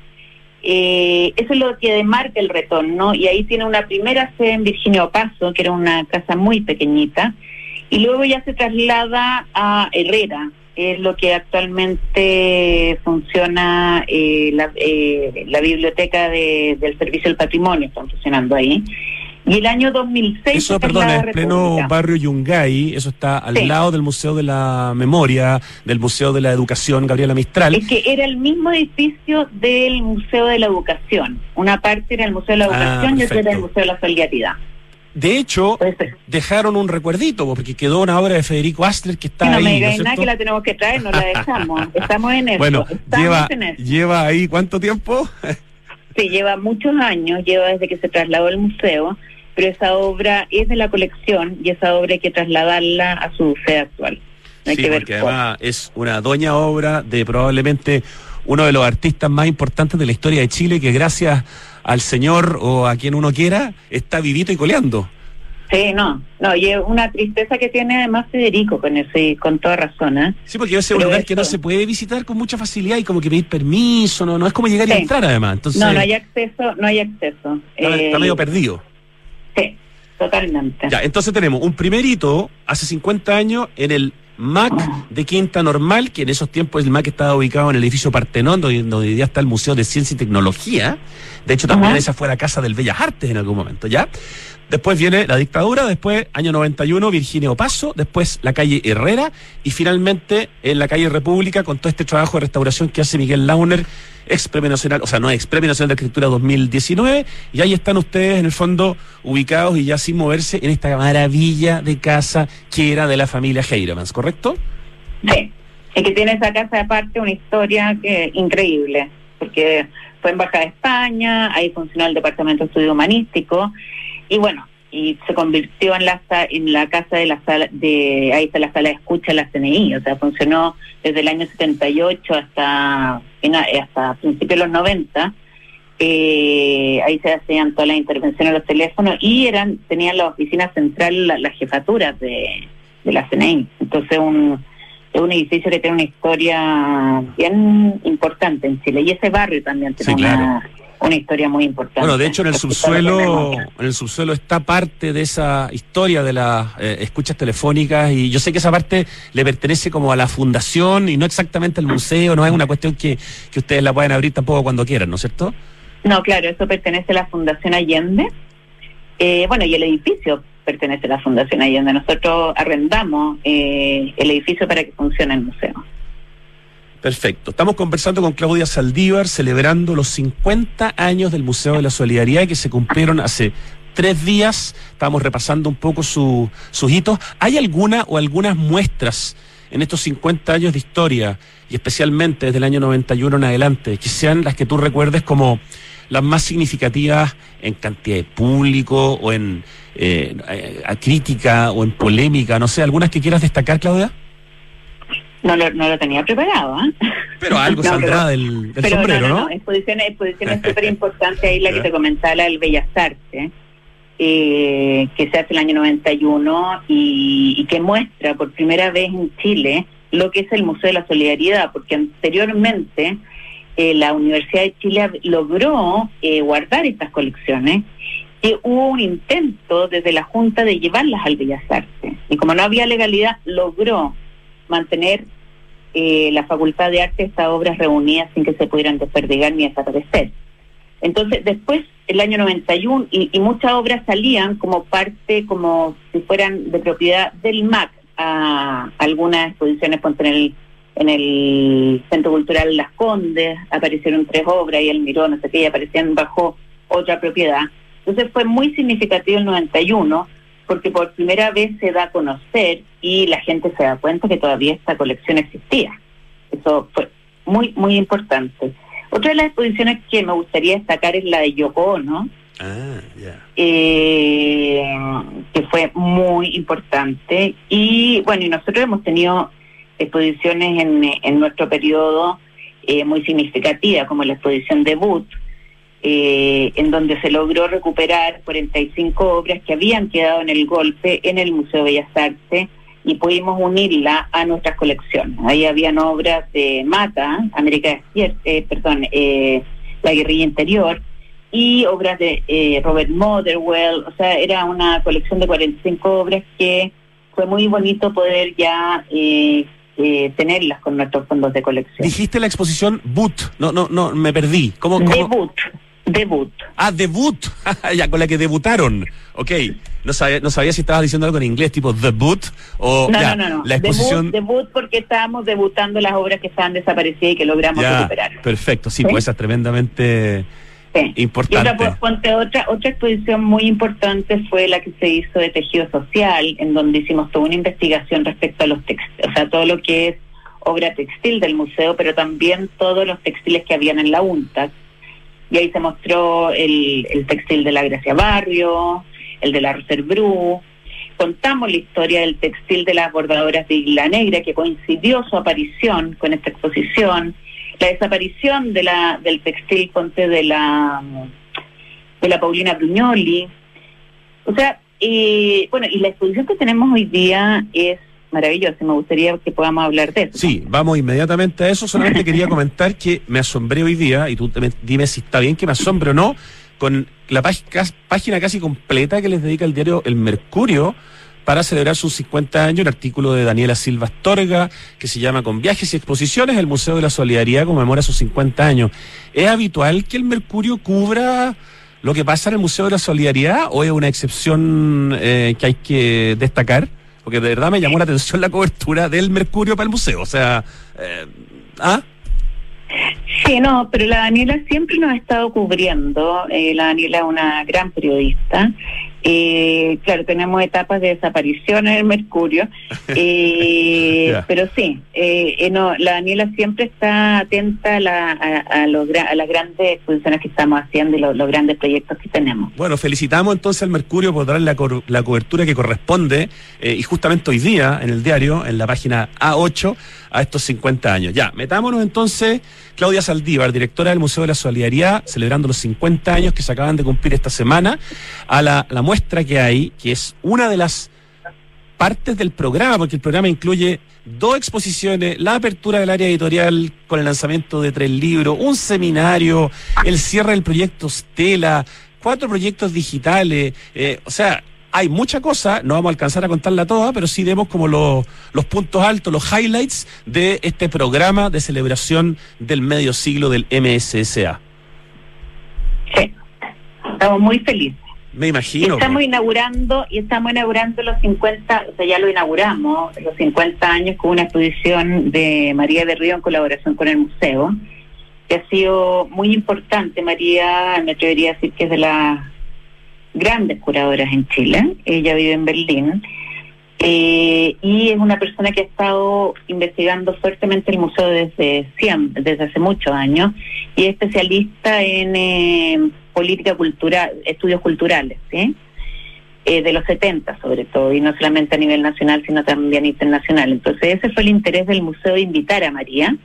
Eh, eso es lo que demarca el retorno y ahí tiene una primera sede en Virginio Paso, que era una casa muy pequeñita, y luego ya se traslada a Herrera, es lo que actualmente funciona eh, la, eh, la biblioteca de- del Servicio del Patrimonio, están funcionando ahí. Y el año 2006... Eso, perdón, a pleno barrio Yungay, eso está al Sí. lado del Museo de la Memoria, del Museo de la Educación, Gabriela Mistral. Es que era el mismo edificio del Museo de la Educación. Una parte era el Museo de la Ah, Educación y otra era el. Museo de la Solidaridad. De hecho, sí, dejaron un recuerdito, porque quedó una obra de Federico Astler que está no ahí. me ¿no digáis nada que la tenemos que traer, no la dejamos. Estamos en eso. Bueno, lleva, en eso. lleva ahí cuánto tiempo? Sí, lleva muchos años, lleva desde que se trasladó al museo, pero esa obra es de la colección y esa obra hay que trasladarla a su sede actual. No hay sí, que ver porque además es una doña obra de probablemente uno de los artistas más importantes de la historia de Chile, que gracias al señor o a quien uno quiera, está vivito y coleando. Sí, no, no, y es una tristeza que tiene además Federico con eso y con toda razón, ¿eh? Sí, porque ser un lugar que no se puede visitar con mucha facilidad y como que pedir permiso, no, no es como llegar y entrar además. Entonces, No, no hay acceso, no hay acceso. está, Eh, está medio perdido. Sí, totalmente. Ya, entonces tenemos un primer hito hace 50 años en el MAC de Quinta Normal, que en esos tiempos el MAC estaba ubicado en el edificio Partenón, donde, donde hoy día está el Museo de Ciencia y Tecnología. De hecho, también esa fue la Casa del Bellas Artes en algún momento, ¿ya? Después viene la dictadura, después año 91, Virginia Opaso, después la calle Herrera y finalmente en la calle República con todo este trabajo de restauración que hace Miguel Launer, ex premio nacional, o sea, no ex premio nacional de escritura 2019, y ahí están ustedes en el fondo ubicados y ya sin moverse en esta maravilla de casa que era de la familia Heiremans, ¿correcto? Sí, y que tiene esa casa aparte una historia que increíble, porque fue embajada de España, ahí funcionó el Departamento de Estudio Humanístico, y bueno, y se convirtió en la en la casa de la sala de ahí está la sala de escucha de la CNI, o sea, funcionó desde el año 78 hasta fina- hasta principios de los 90. Eh, ahí se hacían todas las intervenciones a los teléfonos y eran tenían la oficina central, la- las jefaturas de, de la CNI. Entonces, un, es un edificio que tiene una historia bien importante en Chile y ese barrio también tiene Sí, una, claro. Una historia muy importante. Bueno, de hecho en el subsuelo, en el subsuelo está parte de esa historia de las eh, escuchas telefónicas y yo sé que esa parte le pertenece como a la fundación y no exactamente al museo, no es una cuestión que, que ustedes la pueden abrir tampoco cuando quieran, ¿no es cierto? No, claro, eso pertenece a la Fundación Allende. Eh, bueno, y el edificio pertenece a la Fundación Allende. Nosotros arrendamos eh, el edificio para que funcione el museo. Perfecto. Estamos conversando con Claudia Saldívar celebrando los 50 años del Museo de la Solidaridad que se cumplieron hace tres días. Estamos repasando un poco su- sus hitos. ¿Hay alguna o algunas muestras en estos 50 años de historia y especialmente desde el año 91 en adelante que sean las que tú recuerdes como las más significativas en cantidad de público o en eh, eh, a crítica o en polémica? No sé, algunas que quieras destacar, Claudia. No lo, no lo tenía preparado, ¿eh? Pero algo No, saldrá pero- del, del Pero sombrero, no, no, exposiciones, exposiciones súper importantes ahí la que te comentaba, la del Bellas Artes, eh, que se hace el año 91 y, y que muestra por primera vez en Chile lo que es el Museo de la Solidaridad, porque anteriormente eh, la Universidad de Chile logró eh, guardar estas colecciones y hubo un intento desde la Junta de llevarlas al Bellas Artes. Y como no había legalidad, logró mantener eh, la Facultad de Arte estas obras reunidas sin que se pudieran desperdigar ni desaparecer. Entonces, después, el año 91, y, y muchas obras salían como parte, como si fueran de propiedad del MAC, a algunas exposiciones, en el, en el Centro Cultural Las Condes, aparecieron tres obras y el Miró, no sé qué, y aparecían bajo otra propiedad. Entonces fue muy significativo el 91, porque por primera vez se da a conocer y la gente se da cuenta que todavía esta colección existía. Eso fue muy, muy importante. Otra de las exposiciones que me gustaría destacar es la de Yoko Ono, Ah, ya. eh, que fue muy importante. Y bueno, y nosotros hemos tenido exposiciones en, en nuestro periodo eh, muy significativas, como la exposición debut, eh, en donde se logró recuperar 45 obras que habían quedado en el golpe en el Museo de Bellas Artes y pudimos unirla a nuestras colecciones. Ahí habían obras de Mata, América Despierta, eh, perdón, eh, La Guerrilla Interior, y obras de eh, Robert Motherwell, o sea, era una colección de 45 obras que fue muy bonito poder ya eh, eh, tenerlas con nuestros fondos de colección. Dijiste la exposición Boot. No, no, no, me perdí. ¿Cómo, cómo? Debut, debut. Ah, debut. ya, con la que debutaron. Ok. No sabía, no sabía si estabas diciendo algo en inglés, tipo The Boot, o No, ya, no, no, no. la exposición. Debut, debut porque estábamos debutando las obras que estaban desaparecidas y que logramos ya, recuperar. perfecto. Sí, ¿Sí? pues esa es tremendamente Sí. importante. Y otra, pues, ponte otra, otra exposición muy importante fue la que se hizo de tejido social, en donde hicimos toda una investigación respecto a los textiles, o sea, todo lo que es obra textil del museo, pero también todos los textiles que habían en la UNTAC. Y ahí se mostró el, el textil de la Gracia Barrio, el de la Roser Bru. Contamos la historia del textil de las bordadoras de Isla Negra, que coincidió su aparición con esta exposición. La desaparición de la, del textil, ponte, de la, de la Paulina Brugnoli. O sea, eh, bueno, y la exposición que tenemos hoy día es maravillosa. y Me gustaría que podamos hablar de eso. Sí, vamos inmediatamente a eso. Solamente quería comentar que me asombré hoy día, y tú dime si está bien que me asombre o no, con la página casi completa que les dedica el diario El Mercurio para celebrar sus 50 años, un artículo de Daniela Silva Astorga que se llama Con viajes y exposiciones, el Museo de la Solidaridad conmemora sus 50 años. ¿Es habitual que el Mercurio cubra lo que pasa en el Museo de la Solidaridad o es una excepción eh, que hay que destacar? Porque de verdad me llamó la atención la cobertura del Mercurio para el museo. O sea, eh, ¿ah? Sí, no, pero la Daniela siempre nos ha estado cubriendo. Eh, la Daniela es una gran periodista. Eh, claro, tenemos etapas de desaparición en el Mercurio, eh, pero sí, eh, eh, no, la Daniela siempre está atenta a, la- a- a los a las grandes exposiciones que estamos haciendo y los, los grandes proyectos que tenemos. Bueno, felicitamos entonces al Mercurio por dar la, la cobertura que corresponde eh, y justamente hoy día en el diario, en la página A8, a estos 50 años. Ya, metámonos entonces, Claudia Saldívar, directora del Museo de la Solidaridad, celebrando los 50 años que se acaban de cumplir esta semana, a la, la muestra que hay, que es una de las partes del programa, porque el programa incluye dos exposiciones, la apertura del área editorial con el lanzamiento de tres libros, un seminario, el cierre del proyecto Stella, cuatro proyectos digitales, eh, o sea, hay mucha cosa, no vamos a alcanzar a contarla toda, pero sí demos como los, los puntos altos, los highlights de este programa de celebración del medio siglo del MSSA. Sí, estamos muy felices. Me imagino. estamos pues. inaugurando, y estamos inaugurando los 50, o sea, ya lo inauguramos, los 50 años con una exposición de María de Río en colaboración con el museo, que ha sido muy importante. María, me atrevería a decir que es de las grandes curadoras en Chile. Ella vive en Berlín. eh, y es una persona que ha estado investigando fuertemente el museo desde siempre, desde hace muchos años, y es especialista en eh, política cultural, estudios culturales, ¿sí? Eh, de los 70 sobre todo, y no solamente a nivel nacional, sino también internacional. Entonces ese fue el interés del museo de invitar a María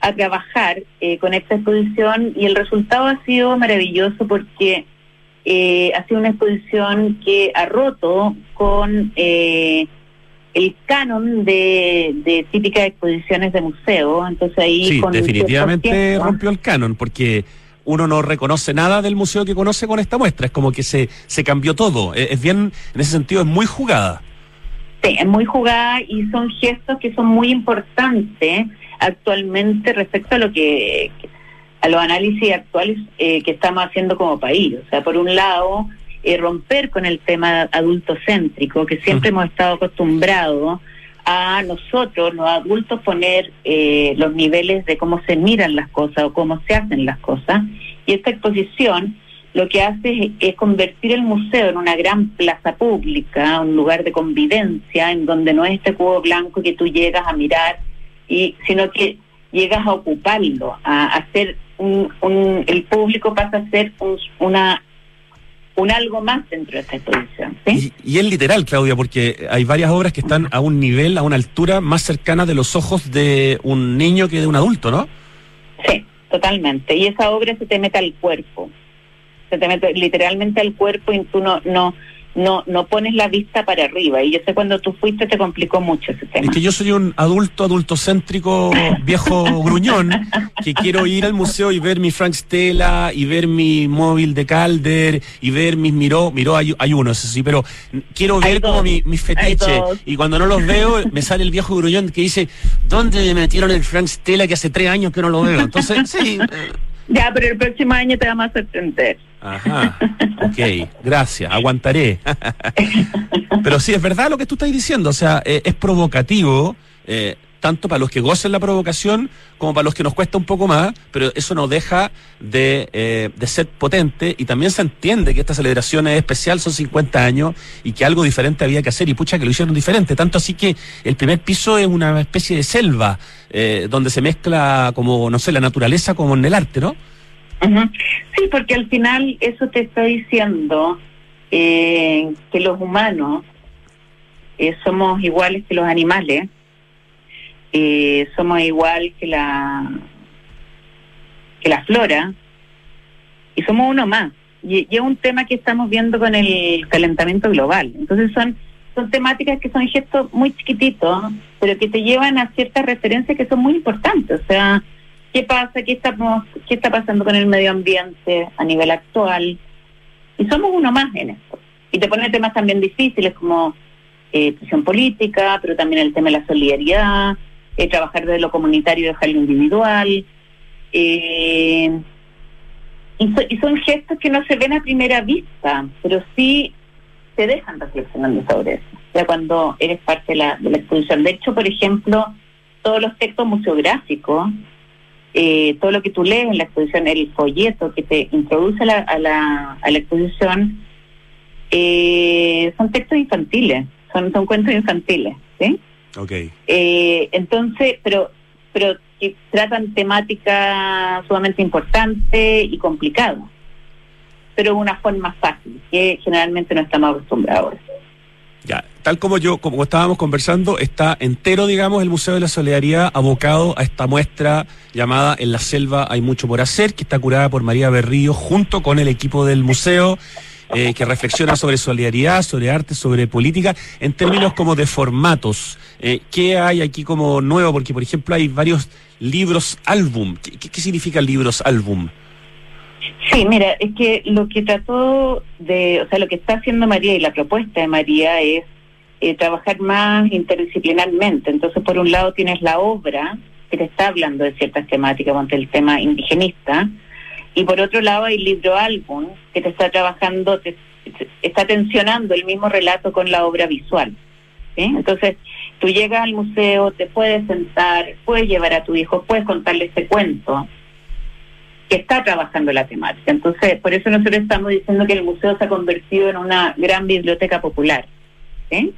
a trabajar eh, con esta exposición y el resultado ha sido maravilloso porque eh, ha sido una exposición que ha roto con eh, el canon de, de típicas exposiciones de museo. Entonces ahí Sí, con definitivamente 100%, rompió el canon, porque uno no reconoce nada del museo que conoce con esta muestra. Es como que se, se cambió todo. Es, es bien, en ese sentido, es muy jugada. Sí, es muy jugada y son gestos que son muy importantes actualmente respecto a lo que a los análisis actuales eh, que estamos haciendo como país. O sea, por un lado, eh, romper con el tema adultocéntrico, que siempre hemos estado acostumbrados a nosotros, los adultos, poner eh, los niveles de cómo se miran las cosas o cómo se hacen las cosas. Y esta exposición lo que hace es, convertir el museo en una gran plaza pública, un lugar de convivencia, en donde no es este cubo blanco que tú llegas a mirar, y sino que llegas a ocuparlo, a hacer un, un- el público pasa a ser un- una un algo más dentro de esta exposición. ¿sí? Y, y es literal, Claudia, porque hay varias obras que están a un nivel, a una altura más cercana de los ojos de un niño que de un adulto, ¿no? Sí, totalmente. Y esa obra se te mete al cuerpo. Se te mete literalmente al cuerpo y tú no, no, no, no pones la vista para arriba. Y yo sé cuando tú fuiste te complicó mucho ese tema. Es que yo soy un adulto, adultocéntrico, viejo gruñón, que quiero ir al museo y ver mi Frank Stella, y ver mi móvil de Calder, y ver mis Miró, Miró hay, hay uno, eso sí, pero quiero ver como mi, mis Hay fetiches. Y cuando no los veo, me sale el viejo gruñón que dice, ¿dónde me metieron el Frank Stella que hace tres años que no lo veo? Entonces, sí. eh, Ya, pero el próximo año te vamos a sorprender. Ajá, ok, gracias, aguantaré. Pero sí, es verdad lo que tú estás diciendo, o sea, eh, es provocativo, eh, tanto para los que gocen la provocación como para los que nos cuesta un poco más, pero eso no deja de, eh, de ser potente y también se entiende que esta celebración es especial, son 50 años y que algo diferente había que hacer y pucha que lo hicieron diferente, tanto así que el primer piso es una especie de selva donde se mezcla como, no sé, la naturaleza como en el arte, ¿no? Sí, porque al final eso te está diciendo eh, que los humanos eh, somos iguales que los animales, eh, somos igual que la que la flora y somos uno más. Y, y es un tema que estamos viendo con el calentamiento global. Entonces son son temáticas que son gestos muy chiquititos, pero que te llevan a ciertas referencias que son muy importantes. O sea, qué pasa, qué estamos, qué está pasando con el medio ambiente a nivel actual. Y somos uno más en esto. Y te pone temas también difíciles como eh, presión política, pero también el tema de la solidaridad, eh, trabajar desde lo comunitario y dejar lo individual. Eh, y, so- y son gestos que no se ven a primera vista, pero sí te dejan reflexionando sobre eso. Ya cuando eres parte de la, de la exposición. De hecho, por ejemplo, todos los textos museográficos, eh, todo lo que tú lees en la exposición, el folleto que te introduce a la, a la, a la exposición, eh, son textos infantiles, son, son cuentos infantiles, ¿sí? Ok. Eh, entonces, pero pero que tratan temáticas sumamente importantes y complicadas, pero de una forma fácil, que generalmente no estamos acostumbrados. Tal como yo, como estábamos conversando, está entero, digamos, el Museo de la Solidaridad abocado a esta muestra llamada En la Selva hay mucho por hacer, que está curada por María Berrío junto con el equipo del museo, eh, que reflexiona sobre solidaridad, sobre arte, sobre política, en términos como de formatos. Eh, ¿Qué hay aquí como nuevo? Porque, por ejemplo, hay varios libros álbum. ¿Qué, qué- qué significa libros álbum? Sí, mira, es que lo que trató de, o sea, lo que está haciendo María y la propuesta de María es eh, trabajar más interdisciplinarmente. Entonces, por un lado tienes la obra que te está hablando de ciertas temáticas, como el tema indigenista, y por otro lado hay libro álbum que te está trabajando, te, está tensionando el mismo relato con la obra visual. Entonces, tú llegas al museo, te puedes sentar, puedes llevar a tu hijo, puedes contarle ese cuento que está trabajando la temática. Entonces, por eso nosotros estamos diciendo que el museo se ha convertido en una gran biblioteca popular. ¿sí?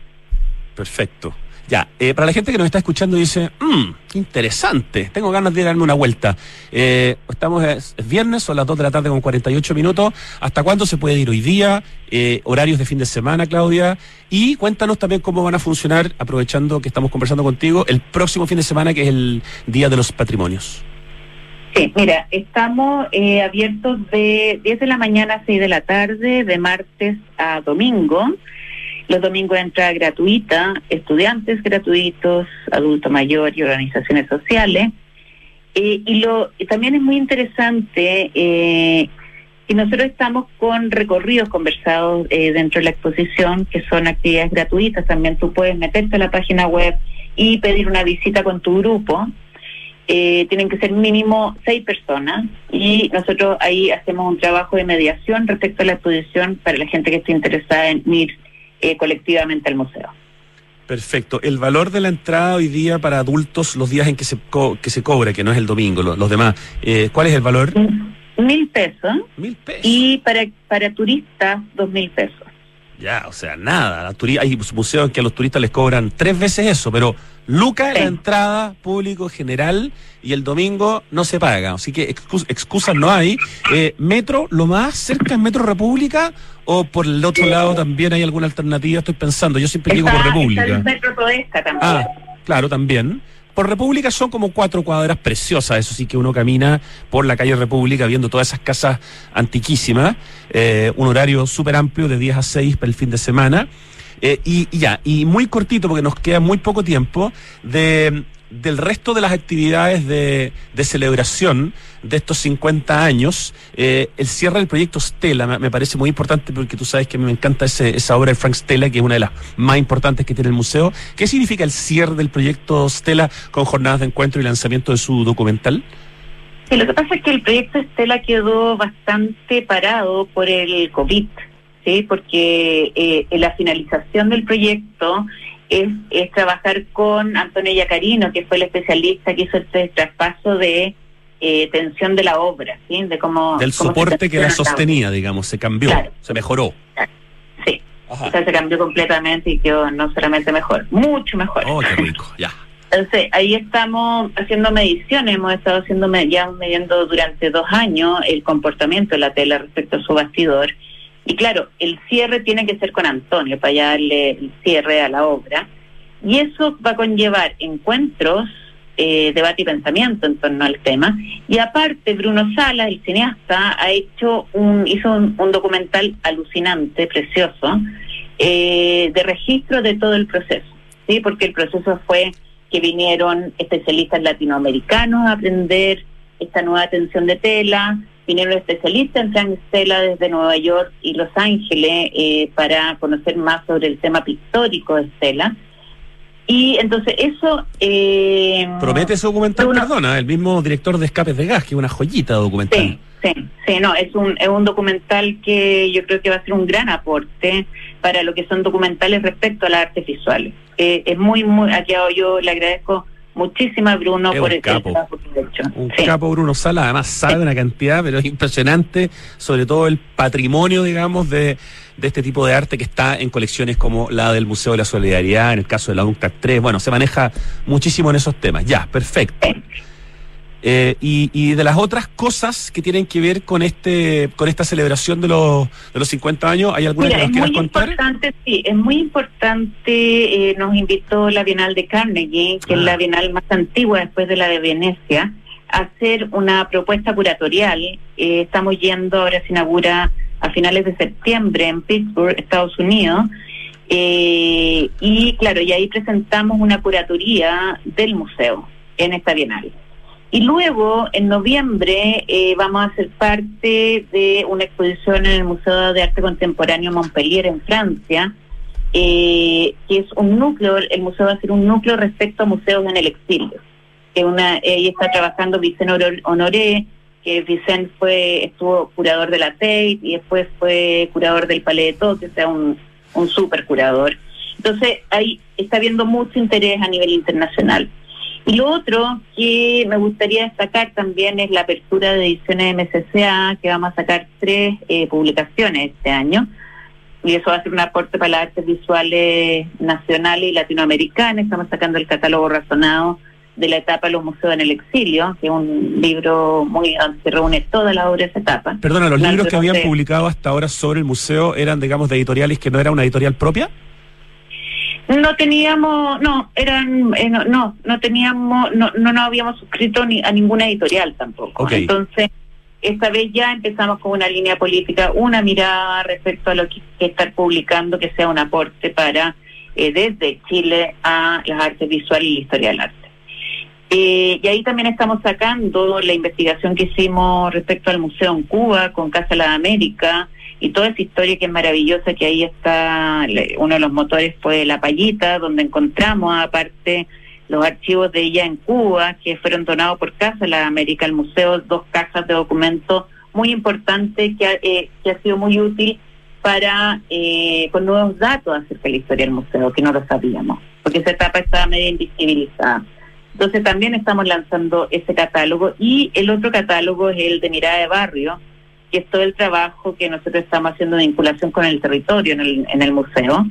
Perfecto. Ya, eh, para la gente que nos está escuchando dice, mmm, interesante, tengo ganas de darme una vuelta. Eh, estamos, es, es viernes, son las 2 de la tarde con 48 minutos. ¿Hasta cuándo se puede ir hoy día? Eh, horarios de fin de semana, Claudia. Y cuéntanos también cómo van a funcionar, aprovechando que estamos conversando contigo, el próximo fin de semana, que es el Día de los Patrimonios. Sí, mira, estamos eh, abiertos de 10 de la mañana a 6 de la tarde, de martes a domingo. Los domingos entrada gratuita, estudiantes gratuitos, adulto mayor y organizaciones sociales. Eh, y, también es muy interesante eh, nosotros estamos con recorridos conversados eh, dentro de la exposición, que son actividades gratuitas. También tú puedes meterte a la página web y pedir una visita con tu grupo. Eh, tienen que ser mínimo seis personas y nosotros ahí hacemos un trabajo de mediación respecto a la exposición para la gente que esté interesada en ir eh, colectivamente al museo. Perfecto. El valor de la entrada hoy día para adultos, los días en que se, co- que se cobra, que no es el domingo, lo- los demás, eh, ¿cuál es el valor? Mil pesos Mil pesos. y para, para turistas dos mil pesos. Ya, o sea, nada. Hay museos que a los turistas les cobran tres veces eso, pero Luca Sí. la entrada público general y el domingo no se paga. Así que excus- excusas no hay. Eh, ¿Metro, lo más cerca es Metro República o por el otro lado también hay alguna alternativa? Estoy pensando, yo siempre llego por Está, está República. el Metro Toesca también. Ah, claro, también. Por República son como cuatro cuadras preciosas, eso sí que uno camina por la calle República viendo todas esas casas antiquísimas, eh, un horario súper amplio de 10 a 6 para el fin de semana. Eh, y, y ya, y muy cortito porque nos queda muy poco tiempo de, del resto de las actividades de, celebración de estos 50 años, eh, el cierre del proyecto Stella me, parece muy importante porque tú sabes que me encanta ese- esa obra de Frank Stella, que es una de las más importantes que tiene el museo. ¿Qué significa el cierre del proyecto Stella con jornadas de encuentro y lanzamiento de su documental? Sí, lo que pasa es que el proyecto Estela quedó bastante parado por el COVID, ¿sí? porque eh, la finalización del proyecto es, es trabajar con Antonio Yacarino, que fue el especialista que hizo este traspaso de eh, tensión de la obra, ¿sí? de cómo, Del cómo soporte que la sostenía, digamos, se cambió, Claro. se mejoró. Sí, Ajá. o sea, se cambió completamente y quedó no solamente mejor, mucho mejor. Oh, qué rico, ya. Entonces, ahí estamos haciendo mediciones, hemos estado haciendo ya midiendo durante dos años el comportamiento de la tela respecto a su bastidor. Y claro, el cierre tiene que ser con Antonio para darle el cierre a la obra. Y eso va a conllevar encuentros, eh, debate y pensamiento en torno al tema. Y aparte, Bruno Sala, el cineasta, ha hecho un, hizo un, documental alucinante, precioso, eh, de registro de todo el proceso. ¿sí? Porque el proceso fue que vinieron especialistas latinoamericanos a aprender esta nueva atención de tela, vinieron especialistas en Frank Stella desde Nueva York y Los Ángeles eh, para conocer más sobre el tema pictórico de Stella. Y entonces eso... Eh, Promete ese documental, Uno- perdona, el mismo director de Escapes de Gas, que es una joyita documental. Sí, sí, sí, no, es un, es un documental que yo creo que va a ser un gran aporte para lo que son documentales respecto a las artes visuales. Eh, es muy, muy, aquí yo le agradezco muchísimo a Bruno Es por el capo. trabajo que hecho. Un Sí. capo Bruno Sala, además sabe una cantidad, pero es impresionante, sobre todo el patrimonio, digamos, de, de este tipo de arte que está en colecciones como la del Museo de la Solidaridad, en el caso de la UNCTAD 3. Bueno, se maneja muchísimo en esos temas. Ya, perfecto. Eh, y, y de las otras cosas que tienen que ver con este con esta celebración de los, de los 50 años, ¿hay alguna Mira, que es nos quieras muy contar? importante, sí, es muy importante, eh, nos invitó la Bienal de Carnegie, que Ah. es la Bienal más antigua después de la de Venecia, a hacer una propuesta curatorial. Eh, estamos yendo, ahora se inaugura a finales de septiembre en Pittsburgh, Estados Unidos. Eh, y claro, y ahí presentamos una curatoría del museo en esta Bienal. Y luego, en noviembre, eh, vamos a ser parte de una exposición en el Museo de Arte Contemporáneo Montpellier, en Francia, eh, que es un núcleo, el museo va a ser un núcleo respecto a museos en el exilio. Que una, ahí está trabajando Vicente Honor- Honoré, que Vicente fue, estuvo curador de la Tate y después fue curador del Palais de Tokio, o sea, un, un super curador. Entonces, ahí está habiendo mucho interés a nivel internacional. Y lo otro que me gustaría destacar también es la apertura de ediciones de MCCA, que vamos a sacar tres eh, publicaciones este año. Y eso va a ser un aporte para las artes visuales nacionales y latinoamericanas. Estamos sacando el catálogo razonado de la etapa de los museos en el exilio, que es un libro muy donde se reúne toda la obra de esa etapa. Perdona, los libros que habían publicado hasta ahora sobre el museo eran, digamos, de editoriales que no era una editorial propia. No teníamos, no, eran, eh, no, no, no teníamos, no, no nos habíamos suscrito ni a ninguna editorial tampoco. Entonces, esta vez ya empezamos con una línea política, una mirada respecto a lo que, que estar publicando, que sea un aporte para eh, desde Chile a las artes visuales y la historia del arte. Eh, y ahí también estamos sacando la investigación que hicimos respecto al museo en Cuba con Casa La América y toda esa historia que es maravillosa, que ahí está, uno de los motores fue La Payita, donde encontramos aparte los archivos de ella en Cuba, que fueron donados por Casa La América al museo, dos cajas de documentos muy importantes que ha, eh, que ha sido muy útil para, eh, con nuevos datos acerca de la historia del museo, que no lo sabíamos, porque esa etapa estaba medio invisibilizada. Entonces también estamos lanzando ese catálogo y el otro catálogo es el de Mirada de Barrio, que es todo el trabajo que nosotros estamos haciendo de vinculación con el territorio en el, en el museo.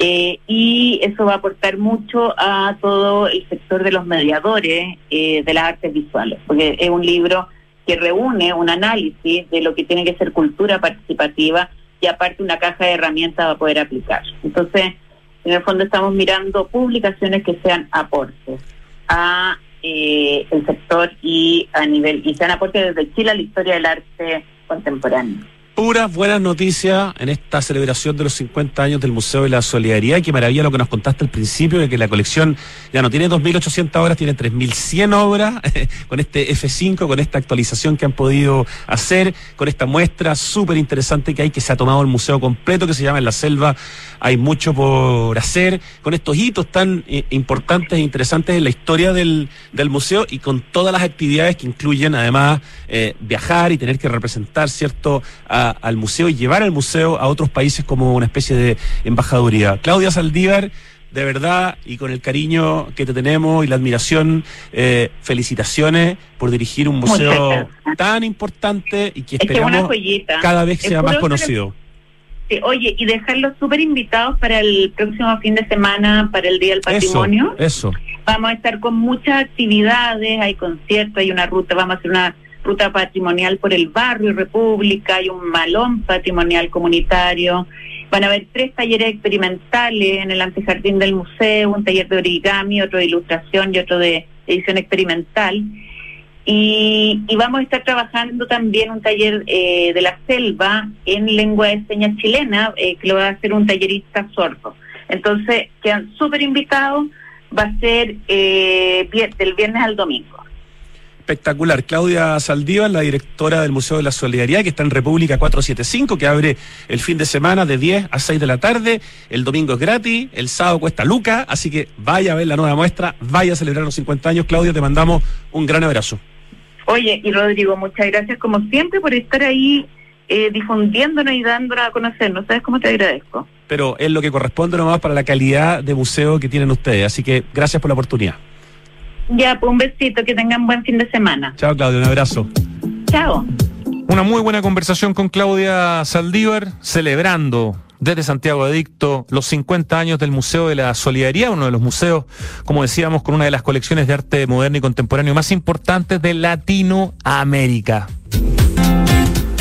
Eh, y eso va a aportar mucho a todo el sector de los mediadores eh, de las artes visuales, porque es un libro que reúne un análisis de lo que tiene que ser cultura participativa y aparte una caja de herramientas para poder aplicar. Entonces, en el fondo estamos mirando publicaciones que sean aportes a eh, el sector y a nivel y sean aportes desde Chile a la historia del arte contemporáneo. Puras buenas noticias en esta celebración de los 50 años del Museo de la Solidaridad. Qué maravilla lo que nos contaste al principio, de que la colección ya no tiene 2.800 obras, tiene 3.100 obras, con este F5, con esta actualización que han podido hacer, con esta muestra súper interesante que hay, que se ha tomado el museo completo, que se llama En la Selva. Hay mucho por hacer, con estos hitos tan eh, importantes e interesantes en la historia del, del museo y con todas las actividades que incluyen, además, eh, viajar y tener que representar, ¿cierto?, al museo y llevar al museo a otros países como una especie de embajaduría. Claudia Saldívar, de verdad, y con el cariño que te tenemos y la admiración, eh, felicitaciones por dirigir un museo tan importante y que Es que es esperamos joyita. cada vez sea más conocido. Sí, oye, y dejarlos súper invitados para el próximo fin de semana, para el Día del Patrimonio. Eso, eso. Vamos a estar con muchas actividades, hay conciertos, hay una ruta, vamos a hacer una ruta patrimonial por el barrio República, hay un malón patrimonial comunitario, van a haber tres talleres experimentales en el antejardín del museo, un taller de origami, otro de ilustración y otro de edición experimental. Y, y vamos a estar trabajando también un taller eh, de la selva en lengua de señas chilena, eh, que lo va a hacer un tallerista sordo. Entonces, quedan súper invitados, va a ser eh, del viernes al domingo. Espectacular. Claudia Saldívar, la directora del Museo de la Solidaridad, que está en República 475, que abre el fin de semana de 10 a 6 de la tarde. El domingo es gratis, el sábado cuesta Luca, así que vaya a ver la nueva muestra, vaya a celebrar los 50 años. Claudia, te mandamos un gran abrazo. Oye, y Rodrigo, muchas gracias como siempre por estar ahí eh, difundiéndonos y dándonos a conocernos. ¿Sabes cómo te agradezco? Pero es lo que corresponde nomás para la calidad de museo que tienen ustedes. Así que gracias por la oportunidad. Ya, pues un besito, que tengan buen fin de semana. Chao, Claudia, un abrazo. Chao. Una muy buena conversación con Claudia Saldívar, celebrando desde Santiago Adicto los 50 años del Museo de la Solidaridad, uno de los museos, como decíamos, con una de las colecciones de arte moderno y contemporáneo más importantes de Latinoamérica.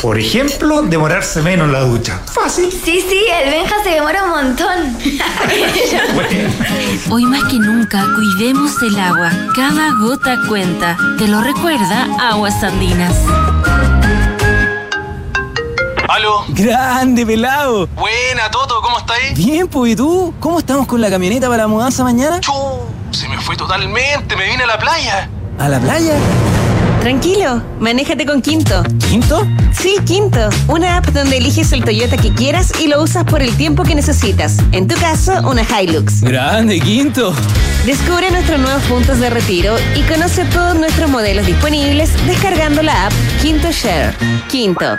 Por ejemplo, demorarse menos en la ducha. Fácil. Sí, sí, el Benja se demora un montón. Bueno. Hoy más que nunca, cuidemos el agua. Cada gota cuenta. Te lo recuerda Aguas Andinas. ¿Aló? Grande, pelado. Buena, Toto, ¿cómo estáis? Bien, pues, ¿y tú? ¿Cómo estamos con la camioneta para la mudanza mañana? Chu, se me fue totalmente, me vine a la playa. ¿A la playa? Tranquilo, manéjate con Quinto. ¿Quinto? Sí, Quinto, una app donde eliges el Toyota que quieras y lo usas por el tiempo que necesitas. En tu caso, una Hilux. Grande, Quinto. Descubre nuestros nuevos puntos de retiro y conoce todos nuestros modelos disponibles descargando la app Quinto Share. Quinto.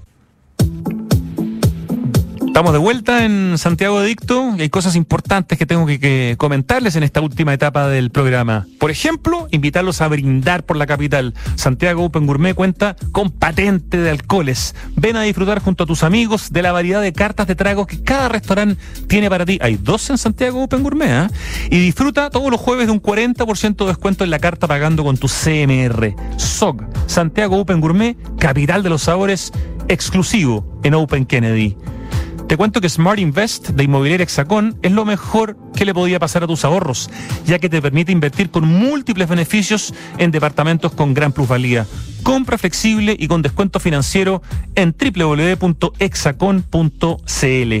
Estamos de vuelta en Santiago Adicto y hay cosas importantes que tengo que, comentarles en esta última etapa del programa. Por ejemplo, invitarlos a brindar por la capital. Santiago Open Gourmet cuenta con patente de alcoholes. Ven a disfrutar junto a tus amigos de la variedad de cartas de tragos que cada restaurante tiene para ti. Hay dos en Santiago Open Gourmet, ¿ah? Y disfruta todos los jueves de un 40% de descuento en la carta pagando con tu CMR. SOG, Santiago Open Gourmet, capital de los sabores, exclusivo en Open Kennedy. Te cuento que Smart Invest de Inmobiliaria Hexacón es lo mejor que le podía pasar a tus ahorros, ya que te permite invertir con múltiples beneficios en departamentos con gran plusvalía. Compra flexible y con descuento financiero en www.hexacon.cl.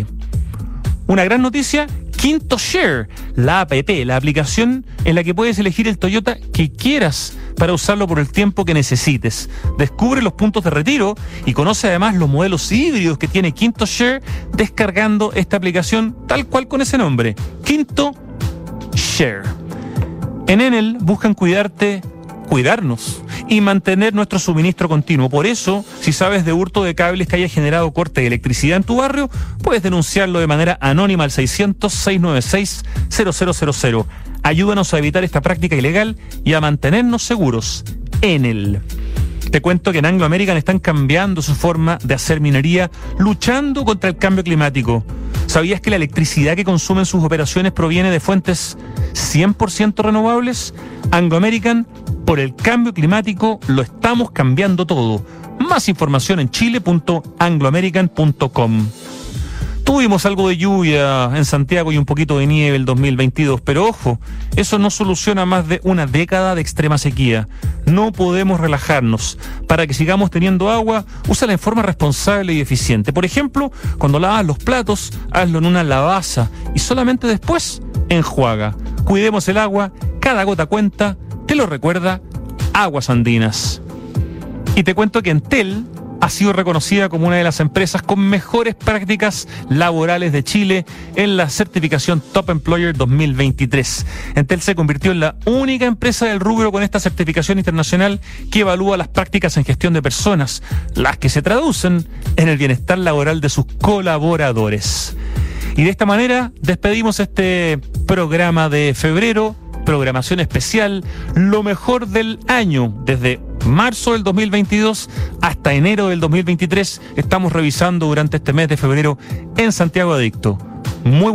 Una gran noticia, Quinto Share, la app, la aplicación en la que puedes elegir el Toyota que quieras para usarlo por el tiempo que necesites. Descubre los puntos de retiro y conoce además los modelos híbridos que tiene Quinto Share descargando esta aplicación tal cual con ese nombre, Quinto Share. En Enel buscan cuidarte, cuidarnos y mantener nuestro suministro continuo. Por eso, si sabes de hurto de cables que haya generado corte de electricidad en tu barrio, puedes denunciarlo de manera anónima al 600-696-0000. Ayúdanos a evitar esta práctica ilegal y a mantenernos seguros. Enel. Te cuento que en Anglo American están cambiando su forma de hacer minería, luchando contra el cambio climático. ¿Sabías que la electricidad que consumen sus operaciones proviene de fuentes 100% renovables? Anglo American, por el cambio climático, lo estamos cambiando todo. Más información en chile.angloamerican.com. Tuvimos algo de lluvia en Santiago y un poquito de nieve el 2022, pero ojo, eso no soluciona más de una década de extrema sequía. No podemos relajarnos. Para que sigamos teniendo agua, úsala en forma responsable y eficiente. Por ejemplo, cuando lavas los platos, hazlo en una lavaza y solamente después enjuaga. Cuidemos el agua, cada gota cuenta, te lo recuerda Aguas Andinas. Y te cuento que Entel ha sido reconocida como una de las empresas con mejores prácticas laborales de Chile en la certificación Top Employer 2023. Entel se convirtió en la única empresa del rubro con esta certificación internacional que evalúa las prácticas en gestión de personas, las que se traducen en el bienestar laboral de sus colaboradores. Y de esta manera despedimos este programa de febrero, programación especial, lo mejor del año, desde marzo del 2022 hasta enero del 2023. Estamos revisando durante este mes de febrero en Santiago Adicto. Muy